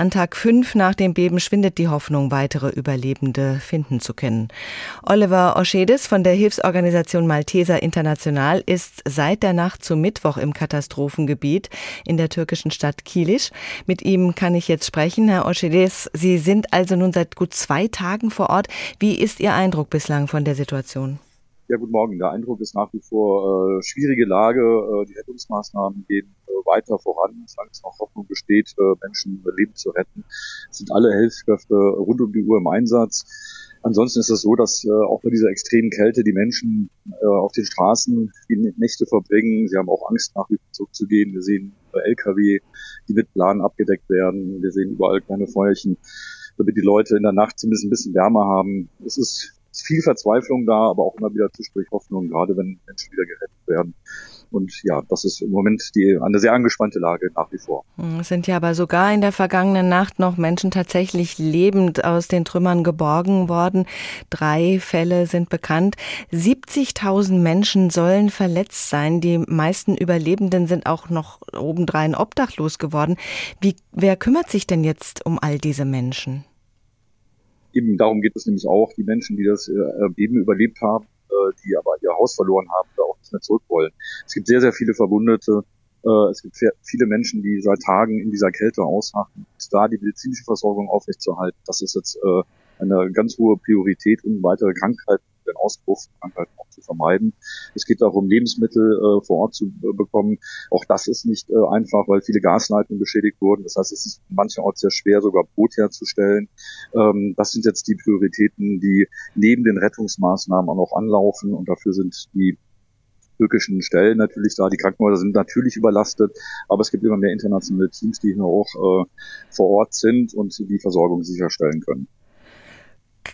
An Tag fünf nach dem Beben schwindet die Hoffnung, weitere Überlebende finden zu können. Oliver Oschedes von der Hilfsorganisation Malteser International ist seit der Nacht zum Mittwoch im Katastrophengebiet in der türkischen Stadt Kilisch. Mit ihm kann ich jetzt sprechen. Herr Oschedes, Sie sind also nun seit gut zwei Tagen vor Ort. Wie ist Ihr Eindruck bislang von der Situation? Ja, guten Morgen. Der Eindruck ist nach wie vor äh, schwierige Lage. Äh, die Rettungsmaßnahmen gehen weiter voran, solange es noch Hoffnung besteht, äh, Menschen Leben zu retten. Sind alle Hilfskräfte rund um die Uhr im Einsatz. Ansonsten ist es so, dass äh, auch bei dieser extremen Kälte die Menschen äh, auf den Straßen die Nächte verbringen. Sie haben auch Angst, nach wie vor zurückzugehen. Wir sehen Lkw, die mit Planen abgedeckt werden. Wir sehen überall kleine Feuerchen, damit die Leute in der Nacht zumindest ein bisschen Wärme haben. Es ist ist viel Verzweiflung da, aber auch immer wieder zwischendurch Hoffnung, gerade wenn Menschen wieder gerettet werden. Und ja, das ist im Moment die, eine sehr angespannte Lage nach wie vor. Hm, es sind ja aber sogar in der vergangenen Nacht noch Menschen tatsächlich lebend aus den Trümmern geborgen worden. Drei Fälle sind bekannt. 70.000 Menschen sollen verletzt sein. Die meisten Überlebenden sind auch noch obendrein obdachlos geworden. Wie, wer kümmert sich denn jetzt um all diese Menschen? Eben darum geht es nämlich auch, die Menschen, die das äh, Beben überlebt haben, äh, die aber ihr Haus verloren haben, da auch nicht mehr zurück wollen. Es gibt sehr, sehr viele Verwundete. Äh, es gibt viele Menschen, die seit Tagen in dieser Kälte ausharren. Da die medizinische Versorgung aufrechtzuerhalten, das ist jetzt eine ganz hohe Priorität, um weitere Krankheiten den Ausbruch von Krankheiten auch zu vermeiden. Es geht auch um Lebensmittel äh, vor Ort zu äh, bekommen. Auch das ist nicht äh, einfach, weil viele Gasleitungen beschädigt wurden. Das heißt, es ist mancherorts sehr schwer, sogar Brot herzustellen. Ähm, das sind jetzt die Prioritäten, die neben den Rettungsmaßnahmen auch noch anlaufen. Und dafür sind die türkischen Stellen natürlich da. Die Krankenhäuser sind natürlich überlastet, aber es gibt immer mehr internationale Teams, die hier auch äh, vor Ort sind und die Versorgung sicherstellen können.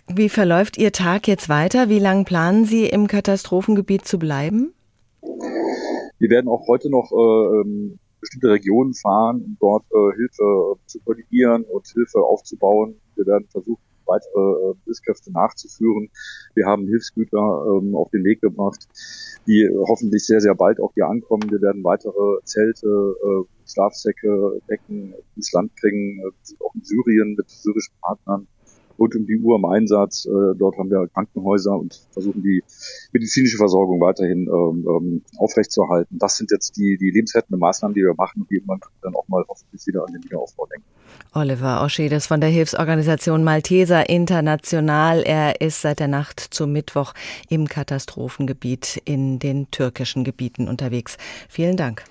Wie verläuft Ihr Tag jetzt weiter? Wie lange planen Sie im Katastrophengebiet zu bleiben? Wir werden auch heute noch äh, ähm, bestimmte Regionen fahren, um dort äh, Hilfe äh, zu koordinieren und Hilfe aufzubauen. Wir werden versuchen, weitere äh, Hilfskräfte nachzuführen. Wir haben Hilfsgüter ähm, auf den Weg gebracht, die hoffentlich sehr, sehr bald auch hier ankommen. Wir werden weitere Zelte, äh, Schlafsäcke, Decken ins Land bringen. Sind auch in Syrien mit syrischen Partnern rund um die Uhr im Einsatz. Äh, dort haben wir Krankenhäuser und versuchen die medizinische Versorgung weiterhin ähm, ähm, aufrechtzuerhalten. Das sind jetzt die, die lebensrettenden Maßnahmen, die wir machen und die man dann auch mal hoffentlich wieder an den Wiederaufbau denken. Oliver Oschedes von der Hilfsorganisation Malteser International. Er ist seit der Nacht zum Mittwoch im Katastrophengebiet in den türkischen Gebieten unterwegs. Vielen Dank.